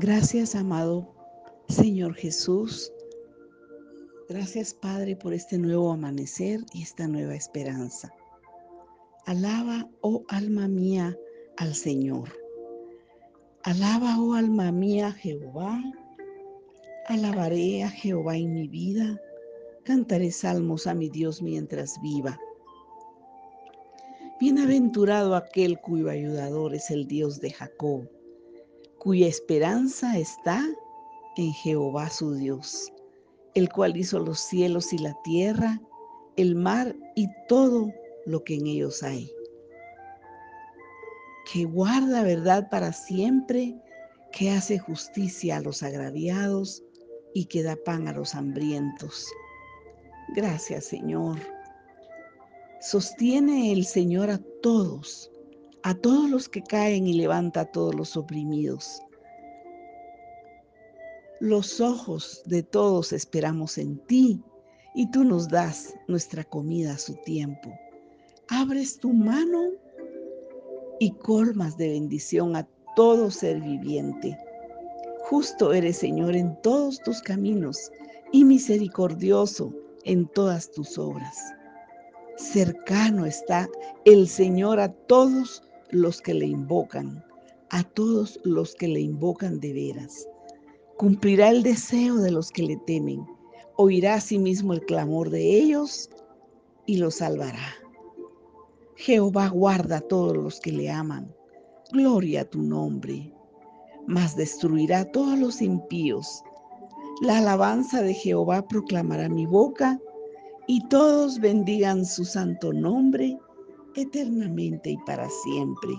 Gracias, amado Señor Jesús. Gracias, Padre, por este nuevo amanecer y esta nueva esperanza. Alaba, oh alma mía, al Señor. Alaba, oh alma mía, Jehová. Alabaré a Jehová en mi vida. Cantaré salmos a mi Dios mientras viva. Bienaventurado aquel cuyo ayudador es el Dios de Jacob cuya esperanza está en Jehová su Dios, el cual hizo los cielos y la tierra, el mar y todo lo que en ellos hay, que guarda verdad para siempre, que hace justicia a los agraviados y que da pan a los hambrientos. Gracias Señor. Sostiene el Señor a todos a todos los que caen y levanta a todos los oprimidos. Los ojos de todos esperamos en ti y tú nos das nuestra comida a su tiempo. Abres tu mano y colmas de bendición a todo ser viviente. Justo eres, Señor, en todos tus caminos y misericordioso en todas tus obras. Cercano está el Señor a todos los que le invocan, a todos los que le invocan de veras. Cumplirá el deseo de los que le temen, oirá a sí mismo el clamor de ellos y los salvará. Jehová guarda a todos los que le aman. Gloria a tu nombre. Mas destruirá todos los impíos. La alabanza de Jehová proclamará mi boca, y todos bendigan su santo nombre eternamente y para siempre.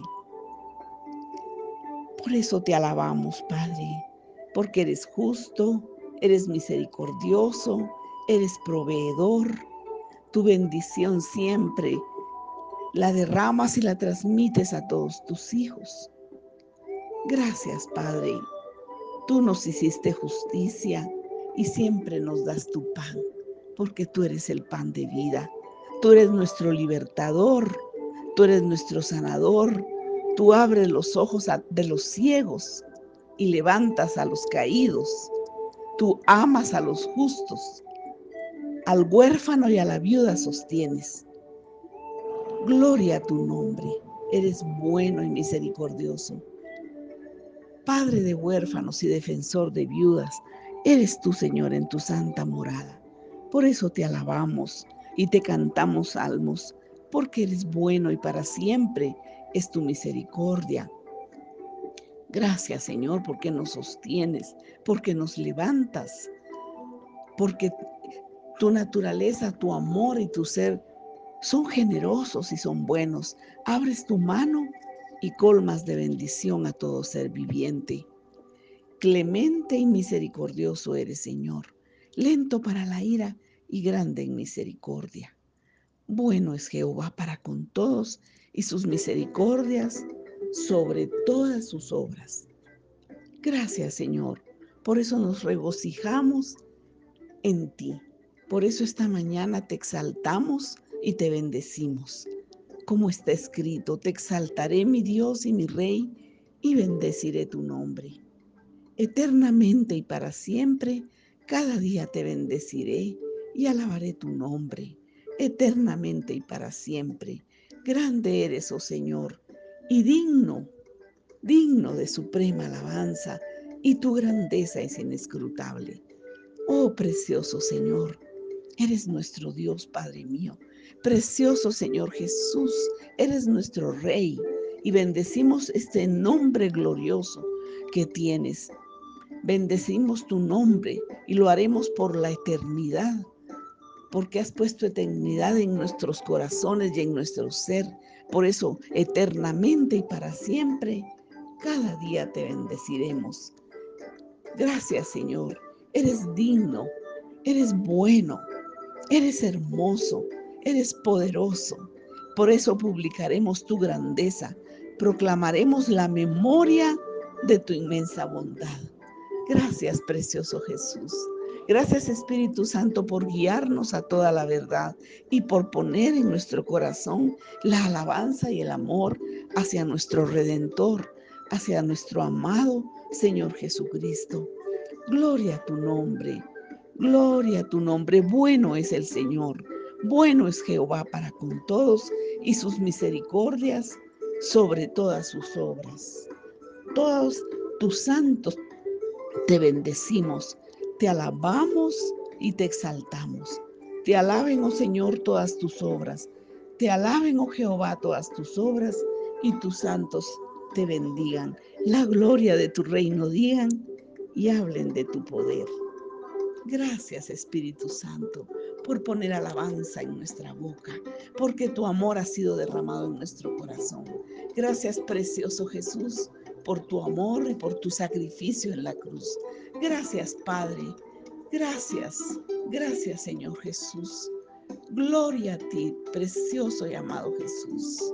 Por eso te alabamos, Padre, porque eres justo, eres misericordioso, eres proveedor. Tu bendición siempre la derramas y la transmites a todos tus hijos. Gracias, Padre. Tú nos hiciste justicia y siempre nos das tu pan, porque tú eres el pan de vida. Tú eres nuestro libertador Tú eres nuestro sanador. Tú abres los ojos de los ciegos y levantas a los caídos. Tú amas a los justos. Al huérfano y a la viuda sostienes. Gloria a tu nombre. Eres bueno y misericordioso. Padre de huérfanos y defensor de viudas, eres tú, Señor, en tu santa morada. Por eso te alabamos y te cantamos salmos porque eres bueno y para siempre es tu misericordia. Gracias Señor porque nos sostienes, porque nos levantas, porque tu naturaleza, tu amor y tu ser son generosos y son buenos. Abres tu mano y colmas de bendición a todo ser viviente. Clemente y misericordioso eres, Señor, lento para la ira y grande en misericordia. Bueno es Jehová para con todos y sus misericordias sobre todas sus obras. Gracias Señor, por eso nos regocijamos en ti. Por eso esta mañana te exaltamos y te bendecimos. Como está escrito, te exaltaré mi Dios y mi Rey y bendeciré tu nombre. Eternamente y para siempre, cada día te bendeciré y alabaré tu nombre eternamente y para siempre. Grande eres, oh Señor, y digno, digno de suprema alabanza, y tu grandeza es inescrutable. Oh precioso Señor, eres nuestro Dios, Padre mío. Precioso Señor Jesús, eres nuestro Rey, y bendecimos este nombre glorioso que tienes. Bendecimos tu nombre y lo haremos por la eternidad porque has puesto eternidad en nuestros corazones y en nuestro ser. Por eso, eternamente y para siempre, cada día te bendeciremos. Gracias, Señor. Eres digno, eres bueno, eres hermoso, eres poderoso. Por eso publicaremos tu grandeza, proclamaremos la memoria de tu inmensa bondad. Gracias, precioso Jesús. Gracias Espíritu Santo por guiarnos a toda la verdad y por poner en nuestro corazón la alabanza y el amor hacia nuestro Redentor, hacia nuestro amado Señor Jesucristo. Gloria a tu nombre, gloria a tu nombre. Bueno es el Señor, bueno es Jehová para con todos y sus misericordias sobre todas sus obras. Todos tus santos te bendecimos, te alabamos y te exaltamos. Te alaben, oh Señor, todas tus obras. Te alaben, oh Jehová, todas tus obras y tus santos te bendigan. La gloria de tu reino digan y hablen de tu poder. Gracias Espíritu Santo por poner alabanza en nuestra boca, porque tu amor ha sido derramado en nuestro corazón. Gracias precioso Jesús por tu amor y por tu sacrificio en la cruz. Gracias Padre. Gracias. Gracias Señor Jesús. Gloria a ti, precioso y amado Jesús.